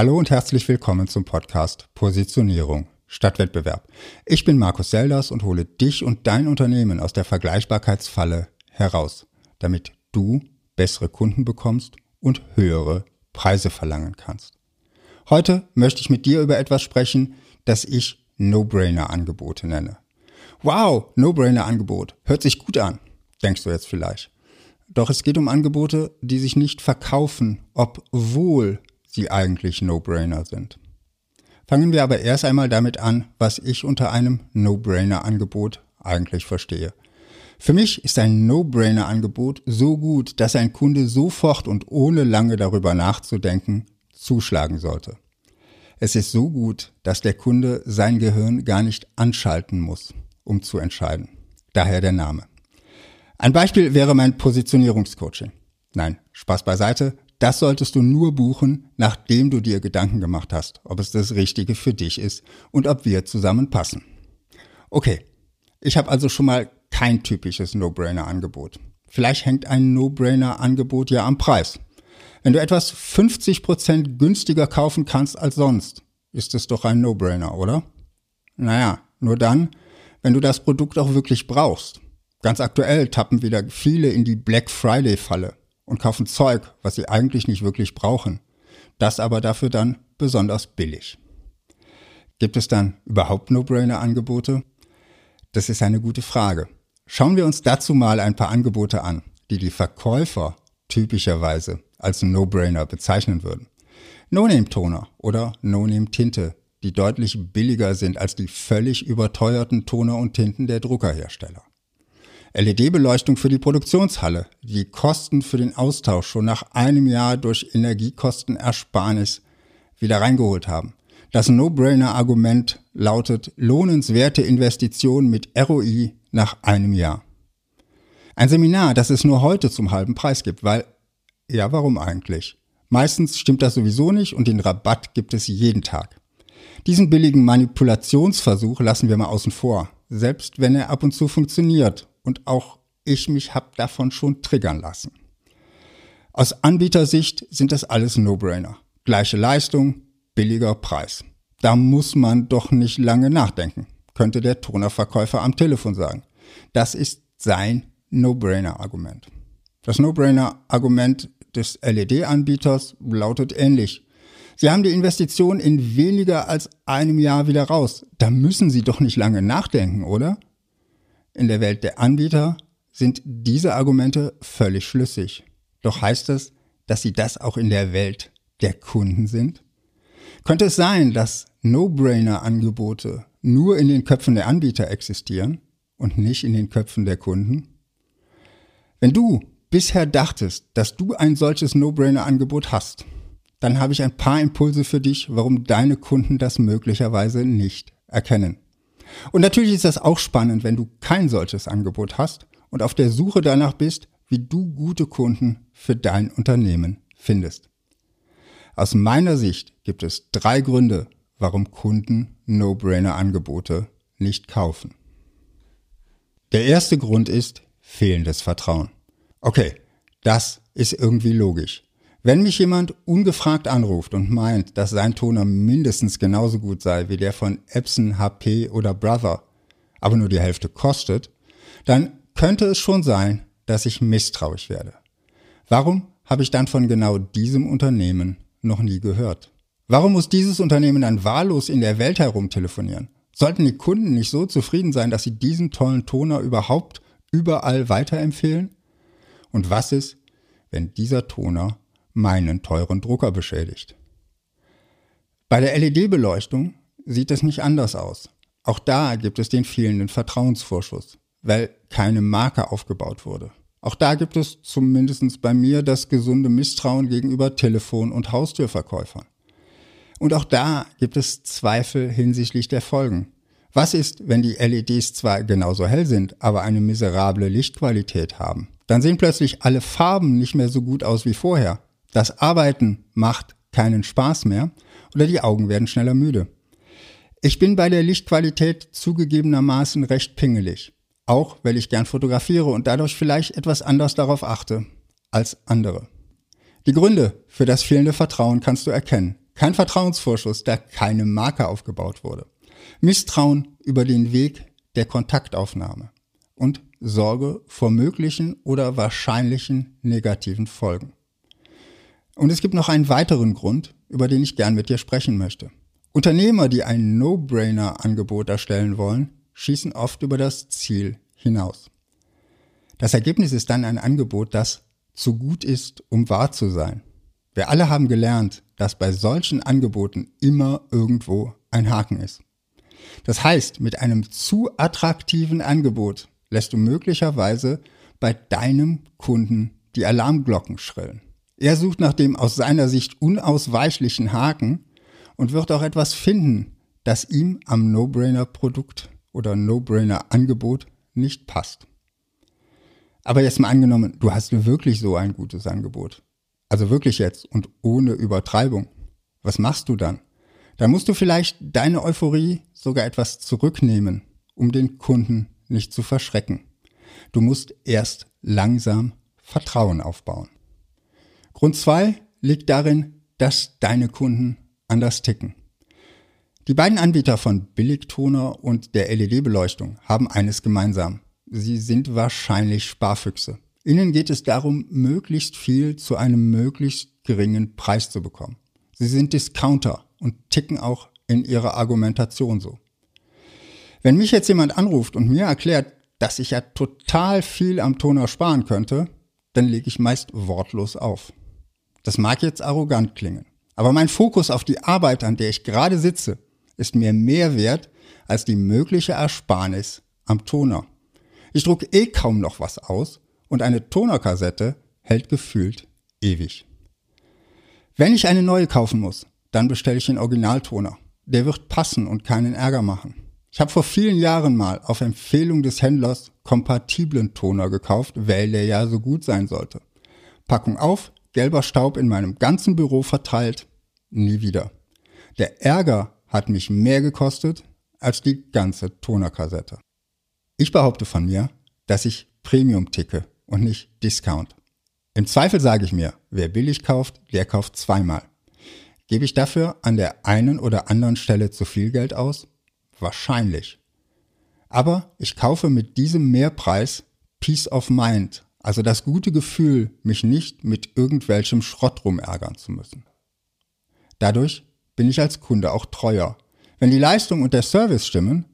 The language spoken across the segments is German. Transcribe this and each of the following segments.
Hallo und herzlich willkommen zum Podcast Positionierung statt Wettbewerb. Ich bin Markus Selders und hole dich und dein Unternehmen aus der Vergleichbarkeitsfalle heraus, damit du bessere Kunden bekommst und höhere Preise verlangen kannst. Heute möchte ich mit dir über etwas sprechen, das ich No-Brainer-Angebote nenne. Wow, No-Brainer-Angebot. Hört sich gut an, denkst du jetzt vielleicht. Doch es geht um Angebote, die sich nicht verkaufen, obwohl sie eigentlich No-Brainer sind. Fangen wir aber erst einmal damit an, was ich unter einem No-Brainer-Angebot eigentlich verstehe. Für mich ist ein No-Brainer-Angebot so gut, dass ein Kunde sofort und ohne lange darüber nachzudenken zuschlagen sollte. Es ist so gut, dass der Kunde sein Gehirn gar nicht anschalten muss, um zu entscheiden. Daher der Name. Ein Beispiel wäre mein Positionierungscoaching. Nein, Spaß beiseite. Das solltest du nur buchen, nachdem du dir Gedanken gemacht hast, ob es das Richtige für dich ist und ob wir zusammenpassen. Okay, ich habe also schon mal kein typisches No-Brainer-Angebot. Vielleicht hängt ein No-Brainer-Angebot ja am Preis. Wenn du etwas 50% günstiger kaufen kannst als sonst, ist es doch ein No-Brainer, oder? Naja, nur dann, wenn du das Produkt auch wirklich brauchst. Ganz aktuell tappen wieder viele in die Black Friday-Falle und kaufen Zeug, was sie eigentlich nicht wirklich brauchen. Das aber dafür dann besonders billig. Gibt es dann überhaupt No-Brainer-Angebote? Das ist eine gute Frage. Schauen wir uns dazu mal ein paar Angebote an, die die Verkäufer typischerweise als No-Brainer bezeichnen würden. No-Name-Toner oder No-Name-Tinte, die deutlich billiger sind als die völlig überteuerten Toner und Tinten der Druckerhersteller. LED-Beleuchtung für die Produktionshalle, die Kosten für den Austausch schon nach einem Jahr durch Energiekostenersparnis wieder reingeholt haben. Das No-Brainer-Argument lautet lohnenswerte Investitionen mit ROI nach einem Jahr. Ein Seminar, das es nur heute zum halben Preis gibt, weil ja, warum eigentlich? Meistens stimmt das sowieso nicht und den Rabatt gibt es jeden Tag. Diesen billigen Manipulationsversuch lassen wir mal außen vor, selbst wenn er ab und zu funktioniert und auch ich mich hab davon schon triggern lassen. Aus Anbietersicht sind das alles No-Brainer. Gleiche Leistung, billiger Preis. Da muss man doch nicht lange nachdenken, könnte der Tonerverkäufer am Telefon sagen. Das ist sein No-Brainer-Argument. Das No-Brainer-Argument des LED-Anbieters lautet ähnlich. Sie haben die Investition in weniger als einem Jahr wieder raus. Da müssen Sie doch nicht lange nachdenken, oder? In der Welt der Anbieter sind diese Argumente völlig schlüssig. Doch heißt es, dass sie das auch in der Welt der Kunden sind? Könnte es sein, dass No-Brainer-Angebote nur in den Köpfen der Anbieter existieren und nicht in den Köpfen der Kunden? Wenn du bisher dachtest, dass du ein solches No-Brainer-Angebot hast, dann habe ich ein paar Impulse für dich, warum deine Kunden das möglicherweise nicht erkennen. Und natürlich ist das auch spannend, wenn du kein solches Angebot hast und auf der Suche danach bist, wie du gute Kunden für dein Unternehmen findest. Aus meiner Sicht gibt es drei Gründe, warum Kunden No-Brainer-Angebote nicht kaufen. Der erste Grund ist fehlendes Vertrauen. Okay, das ist irgendwie logisch. Wenn mich jemand ungefragt anruft und meint, dass sein Toner mindestens genauso gut sei wie der von Epson, HP oder Brother, aber nur die Hälfte kostet, dann könnte es schon sein, dass ich misstrauisch werde. Warum habe ich dann von genau diesem Unternehmen noch nie gehört? Warum muss dieses Unternehmen dann wahllos in der Welt herumtelefonieren? Sollten die Kunden nicht so zufrieden sein, dass sie diesen tollen Toner überhaupt überall weiterempfehlen? Und was ist, wenn dieser Toner meinen teuren Drucker beschädigt? Bei der LED-Beleuchtung sieht es nicht anders aus. Auch da gibt es den fehlenden Vertrauensvorschuss, weil keine Marke aufgebaut wurde. Auch da gibt es zumindest bei mir das gesunde Misstrauen gegenüber Telefon- und Haustürverkäufern. Und auch da gibt es Zweifel hinsichtlich der Folgen. Was ist, wenn die LEDs zwar genauso hell sind, aber eine miserable Lichtqualität haben? Dann sehen plötzlich alle Farben nicht mehr so gut aus wie vorher. Das Arbeiten macht keinen Spaß mehr oder die Augen werden schneller müde. Ich bin bei der Lichtqualität zugegebenermaßen recht pingelig. Auch weil ich gern fotografiere und dadurch vielleicht etwas anders darauf achte als andere. Die Gründe für das fehlende Vertrauen kannst du erkennen. kein Vertrauensvorschuss, da keine Marke aufgebaut wurde. Misstrauen über den Weg der Kontaktaufnahme und Sorge vor möglichen oder wahrscheinlichen negativen Folgen. Und es gibt noch einen weiteren Grund, über den ich gern mit dir sprechen möchte. Unternehmer, die ein No-Brainer-Angebot erstellen wollen, schießen oft über das Ziel hinaus. Das Ergebnis ist dann ein Angebot, das zu gut ist, um wahr zu sein. Wir alle haben gelernt, dass bei solchen Angeboten immer irgendwo ein Haken ist. Das heißt, mit einem zu attraktiven Angebot lässt du möglicherweise bei deinem Kunden die Alarmglocken schrillen. Er sucht nach dem aus seiner Sicht unausweichlichen Haken und wird auch etwas finden, das ihm am No-Brainer-Produkt oder No-Brainer-Angebot nicht passt. Aber jetzt mal angenommen, du hast wirklich so ein gutes Angebot. Also wirklich jetzt und ohne Übertreibung. Was machst du dann? Dann musst du vielleicht deine Euphorie sogar etwas zurücknehmen, um den Kunden nicht zu verschrecken. Du musst erst langsam Vertrauen aufbauen. Grund zwei liegt darin, dass deine Kunden anders ticken. Die beiden Anbieter von Billigtoner und der LED-Beleuchtung haben eines gemeinsam. Sie sind wahrscheinlich Sparfüchse. Ihnen geht es darum, möglichst viel zu einem möglichst geringen Preis zu bekommen. Sie sind Discounter und ticken auch in ihrer Argumentation so. Wenn mich jetzt jemand anruft und mir erklärt, dass ich ja total viel am Toner sparen könnte, dann lege ich meist wortlos auf. Das mag jetzt arrogant klingen, aber mein Fokus auf die Arbeit, an der ich gerade sitze, ist mir mehr wert als die mögliche Ersparnis am Toner. Ich drucke eh kaum noch was aus und eine Tonerkassette hält gefühlt ewig. Wenn ich eine neue kaufen muss, dann bestelle ich den Originaltoner. Der wird passen und keinen Ärger machen. Ich habe vor vielen Jahren mal auf Empfehlung des Händlers kompatiblen Toner gekauft, weil der ja so gut sein sollte. Packung auf, gelber Staub in meinem ganzen Büro verteilt, nie wieder. Der Ärger hat mich mehr gekostet als die ganze Tonerkassette. Ich behaupte von mir, dass ich Premium ticke und nicht Discount. Im Zweifel sage ich mir, wer billig kauft, der kauft zweimal. Gebe ich dafür an der einen oder anderen Stelle zu viel Geld aus? Wahrscheinlich. Aber ich kaufe mit diesem Mehrpreis Peace of Mind, also das gute Gefühl, mich nicht mit irgendwelchem Schrott rumärgern zu müssen. Dadurch bin ich als Kunde auch treuer. Wenn die Leistung und der Service stimmen,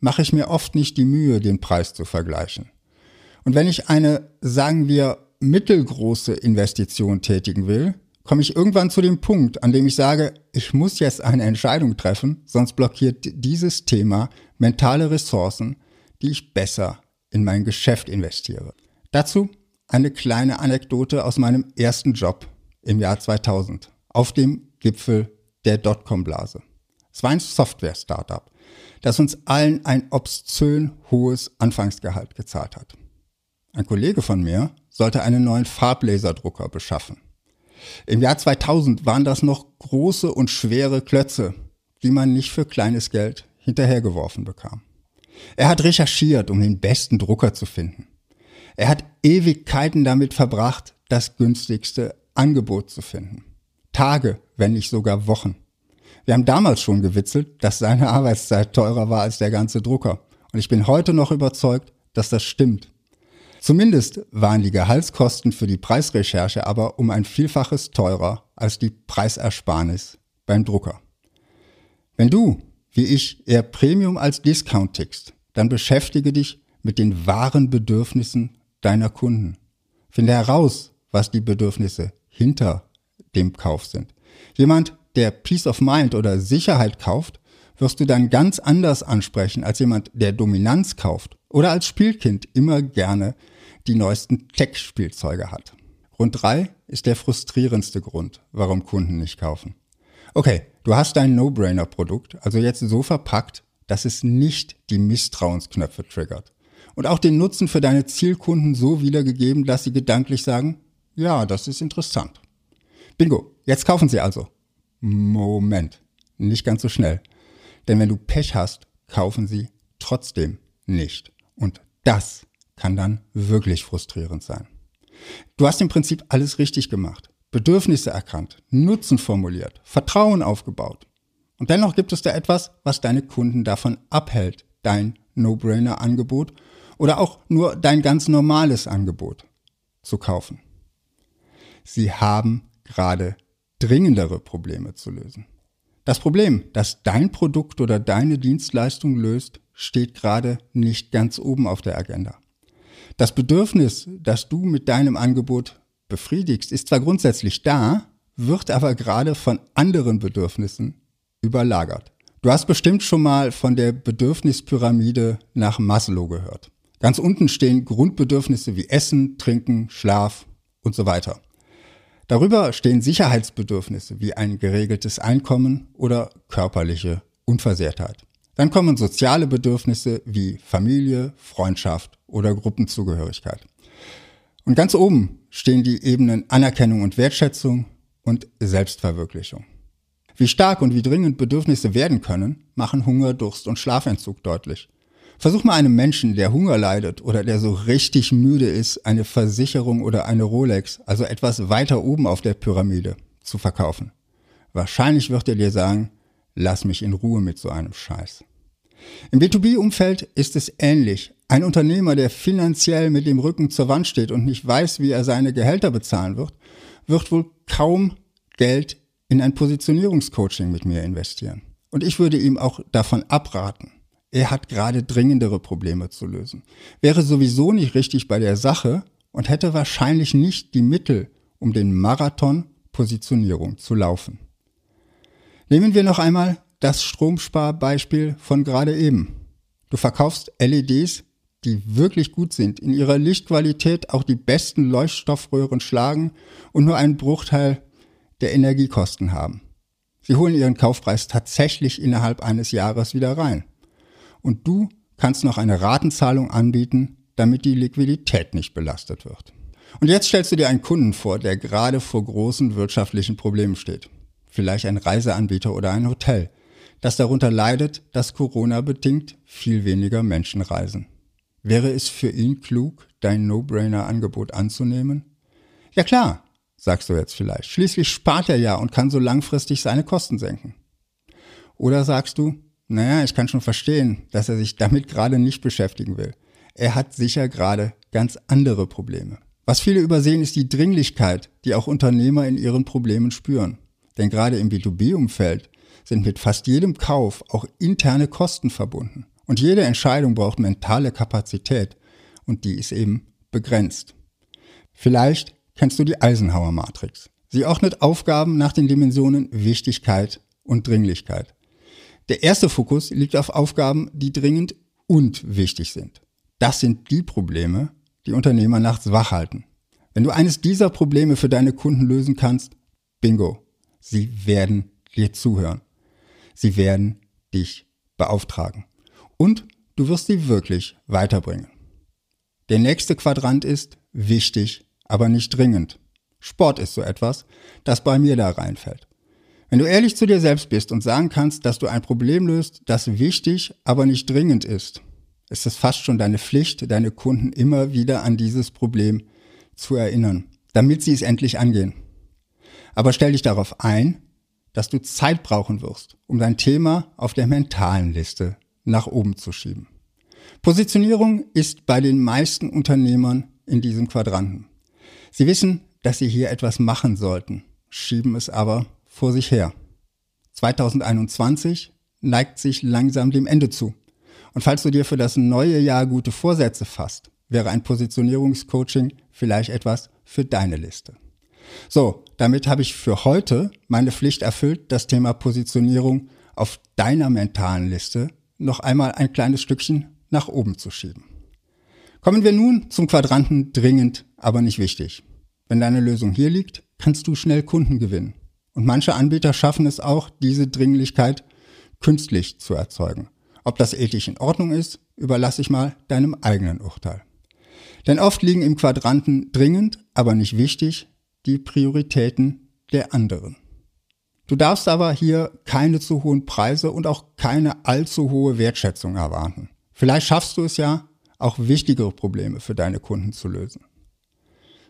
mache ich mir oft nicht die Mühe, den Preis zu vergleichen. Und wenn ich eine, sagen wir, mittelgroße Investition tätigen will, komme ich irgendwann zu dem Punkt, an dem ich sage, ich muss jetzt eine Entscheidung treffen, sonst blockiert dieses Thema mentale Ressourcen, die ich besser in mein Geschäft investiere. Dazu eine kleine Anekdote aus meinem ersten Job im Jahr 2000 auf dem Gipfel der Dotcom-Blase. Es war ein Software-Startup, das uns allen ein obszön hohes Anfangsgehalt gezahlt hat. Ein Kollege von mir sollte einen neuen Farblaserdrucker beschaffen. Im Jahr 2000 waren das noch große und schwere Klötze, die man nicht für kleines Geld hinterhergeworfen bekam. Er hat recherchiert, um den besten Drucker zu finden. Er hat Ewigkeiten damit verbracht, das günstigste Angebot zu finden. Tage, wenn nicht sogar Wochen. Wir haben damals schon gewitzelt, dass seine Arbeitszeit teurer war als der ganze Drucker. Und ich bin heute noch überzeugt, dass das stimmt. Zumindest waren die Gehaltskosten für die Preisrecherche aber um ein Vielfaches teurer als die Preisersparnis beim Drucker. Wenn du, wie ich, eher Premium als Discount tickst, dann beschäftige dich mit den wahren Bedürfnissen deiner Kunden. Finde heraus, was die Bedürfnisse hinter dem Kauf sind. Jemand, der Peace of Mind oder Sicherheit kauft, wirst du dann ganz anders ansprechen als jemand, der Dominanz kauft oder als Spielkind immer gerne die neuesten Tech-Spielzeuge hat. Grund drei ist der frustrierendste Grund, warum Kunden nicht kaufen. Okay, du hast dein No-Brainer-Produkt, also jetzt so verpackt, dass es nicht die Misstrauensknöpfe triggert. Und auch den Nutzen für deine Zielkunden so wiedergegeben, dass sie gedanklich sagen, ja, das ist interessant. Bingo, jetzt kaufen sie also. Moment, nicht ganz so schnell. Denn wenn du Pech hast, kaufen sie trotzdem nicht. Und das kann dann wirklich frustrierend sein. Du hast im Prinzip alles richtig gemacht. Bedürfnisse erkannt, Nutzen formuliert, Vertrauen aufgebaut. Und dennoch gibt es da etwas, was deine Kunden davon abhält, dein No-Brainer-Angebot oder auch nur dein ganz normales Angebot zu kaufen. Sie haben gerade dringendere Probleme zu lösen. Das Problem, das dein Produkt oder deine Dienstleistung löst, steht gerade nicht ganz oben auf der Agenda. Das Bedürfnis, das du mit deinem Angebot befriedigst, ist zwar grundsätzlich da, wird aber gerade von anderen Bedürfnissen überlagert. Du hast bestimmt schon mal von der Bedürfnispyramide nach Maslow gehört. Ganz unten stehen Grundbedürfnisse wie Essen, Trinken, Schlaf und so weiter. Darüber stehen Sicherheitsbedürfnisse wie ein geregeltes Einkommen oder körperliche Unversehrtheit. Dann kommen soziale Bedürfnisse wie Familie, Freundschaft oder Gruppenzugehörigkeit. Und ganz oben stehen die Ebenen Anerkennung und Wertschätzung und Selbstverwirklichung. Wie stark und wie dringend Bedürfnisse werden können, machen Hunger, Durst und Schlafentzug deutlich. Versuch mal einem Menschen, der Hunger leidet oder der so richtig müde ist, eine Versicherung oder eine Rolex, also etwas weiter oben auf der Pyramide, zu verkaufen. Wahrscheinlich wird er dir sagen, lass mich in Ruhe mit so einem Scheiß. Im B2B-Umfeld ist es ähnlich. Ein Unternehmer, der finanziell mit dem Rücken zur Wand steht und nicht weiß, wie er seine Gehälter bezahlen wird, wird wohl kaum Geld in ein Positionierungscoaching mit mir investieren. Und ich würde ihm auch davon abraten. Er hat gerade dringendere Probleme zu lösen. Wäre sowieso nicht richtig bei der Sache und hätte wahrscheinlich nicht die Mittel, um den Marathon Positionierung zu laufen. Nehmen wir noch einmal das Stromsparbeispiel von gerade eben. Du verkaufst LEDs, die wirklich gut sind, in ihrer Lichtqualität auch die besten Leuchtstoffröhren schlagen und nur einen Bruchteil der Energiekosten haben. Sie holen ihren Kaufpreis tatsächlich innerhalb eines Jahres wieder rein. Und du kannst noch eine Ratenzahlung anbieten, damit die Liquidität nicht belastet wird. Und jetzt stellst du dir einen Kunden vor, der gerade vor großen wirtschaftlichen Problemen steht. Vielleicht ein Reiseanbieter oder ein Hotel, das darunter leidet, dass Corona bedingt viel weniger Menschen reisen. Wäre es für ihn klug, dein No-Brainer-Angebot anzunehmen? Ja klar, sagst du jetzt vielleicht. Schließlich spart er ja und kann so langfristig seine Kosten senken. Oder sagst du, naja, ich kann schon verstehen, dass er sich damit gerade nicht beschäftigen will. Er hat sicher gerade ganz andere Probleme. Was viele übersehen, ist die Dringlichkeit, die auch Unternehmer in ihren Problemen spüren. Denn gerade im B2B-Umfeld sind mit fast jedem Kauf auch interne Kosten verbunden. Und jede Entscheidung braucht mentale Kapazität und die ist eben begrenzt. Vielleicht kennst du die Eisenhower Matrix. Sie ordnet Aufgaben nach den Dimensionen Wichtigkeit und Dringlichkeit. Der erste Fokus liegt auf Aufgaben, die dringend und wichtig sind. Das sind die Probleme, die Unternehmer nachts wach halten. Wenn du eines dieser Probleme für deine Kunden lösen kannst, bingo, sie werden dir zuhören. Sie werden dich beauftragen. Und du wirst sie wirklich weiterbringen. Der nächste Quadrant ist wichtig aber nicht dringend. Sport ist so etwas, das bei mir da reinfällt. Wenn du ehrlich zu dir selbst bist und sagen kannst, dass du ein Problem löst, das wichtig, aber nicht dringend ist, ist es fast schon deine Pflicht, deine Kunden immer wieder an dieses Problem zu erinnern, damit sie es endlich angehen. Aber stell dich darauf ein, dass du Zeit brauchen wirst, um dein Thema auf der mentalen Liste nach oben zu schieben. Positionierung ist bei den meisten Unternehmern in diesem Quadranten. Sie wissen, dass sie hier etwas machen sollten, schieben es aber vor sich her. 2021 neigt sich langsam dem Ende zu. Und falls du dir für das neue Jahr gute Vorsätze fasst, wäre ein Positionierungscoaching vielleicht etwas für deine Liste. So, damit habe ich für heute meine Pflicht erfüllt, das Thema Positionierung auf deiner mentalen Liste noch einmal ein kleines Stückchen nach oben zu schieben. Kommen wir nun zum Quadranten dringend, aber nicht wichtig. Wenn deine Lösung hier liegt, kannst du schnell Kunden gewinnen. Und manche Anbieter schaffen es auch, diese Dringlichkeit künstlich zu erzeugen. Ob das ethisch in Ordnung ist, überlasse ich mal deinem eigenen Urteil. Denn oft liegen im Quadranten dringend, aber nicht wichtig, die Prioritäten der anderen. Du darfst aber hier keine zu hohen Preise und auch keine allzu hohe Wertschätzung erwarten. Vielleicht schaffst du es ja, auch wichtigere Probleme für deine Kunden zu lösen.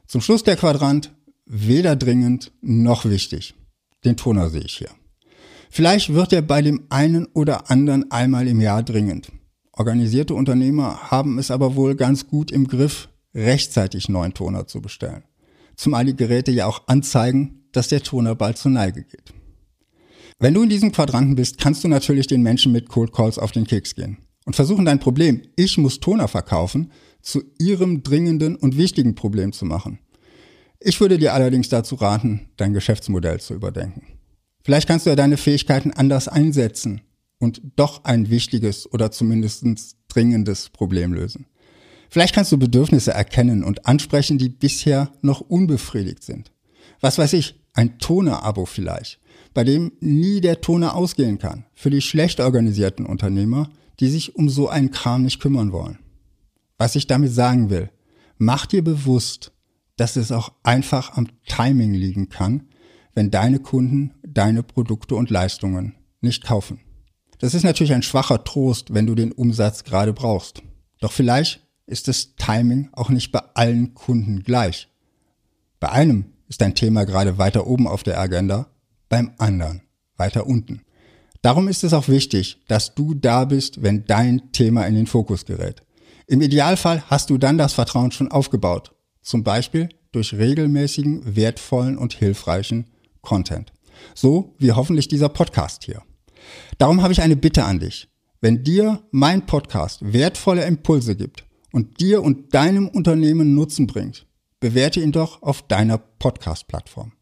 Zum Schluss der Quadrant weder dringend noch wichtig. Den Toner sehe ich hier. Vielleicht wird er bei dem einen oder anderen einmal im Jahr dringend. Organisierte Unternehmer haben es aber wohl ganz gut im Griff, rechtzeitig neuen Toner zu bestellen. Zumal die Geräte ja auch anzeigen, dass der Toner bald zur Neige geht. Wenn du in diesem Quadranten bist, kannst du natürlich den Menschen mit Cold Calls auf den Keks gehen und versuchen dein Problem, ich muss Toner verkaufen, zu ihrem dringenden und wichtigen Problem zu machen. Ich würde dir allerdings dazu raten, dein Geschäftsmodell zu überdenken. Vielleicht kannst du ja deine Fähigkeiten anders einsetzen und doch ein wichtiges oder zumindest dringendes Problem lösen. Vielleicht kannst du Bedürfnisse erkennen und ansprechen, die bisher noch unbefriedigt sind. Was weiß ich, ein Toner-Abo vielleicht, bei dem nie der Toner ausgehen kann, für die schlecht organisierten Unternehmer, die sich um so einen Kram nicht kümmern wollen. Was ich damit sagen will, mach dir bewusst, dass es auch einfach am Timing liegen kann, wenn deine Kunden deine Produkte und Leistungen nicht kaufen. Das ist natürlich ein schwacher Trost, wenn du den Umsatz gerade brauchst. Doch vielleicht ist das Timing auch nicht bei allen Kunden gleich. Bei einem ist dein Thema gerade weiter oben auf der Agenda, beim anderen weiter unten. Darum ist es auch wichtig, dass du da bist, wenn dein Thema in den Fokus gerät. Im Idealfall hast du dann das Vertrauen schon aufgebaut, zum Beispiel durch regelmäßigen, wertvollen und hilfreichen Content. So wie hoffentlich dieser Podcast hier. Darum habe ich eine Bitte an dich. Wenn dir mein Podcast wertvolle Impulse gibt und dir und deinem Unternehmen Nutzen bringt, bewerte ihn doch auf deiner Podcast-Plattform.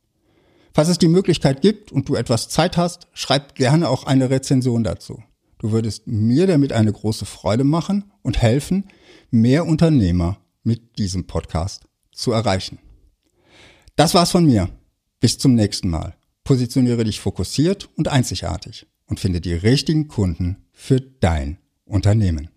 Falls es die Möglichkeit gibt und du etwas Zeit hast, schreib gerne auch eine Rezension dazu. Du würdest mir damit eine große Freude machen und helfen, mehr Unternehmer mit diesem Podcast zu erreichen. Das war's von mir. Bis zum nächsten Mal. Positioniere dich fokussiert und einzigartig und finde die richtigen Kunden für dein Unternehmen.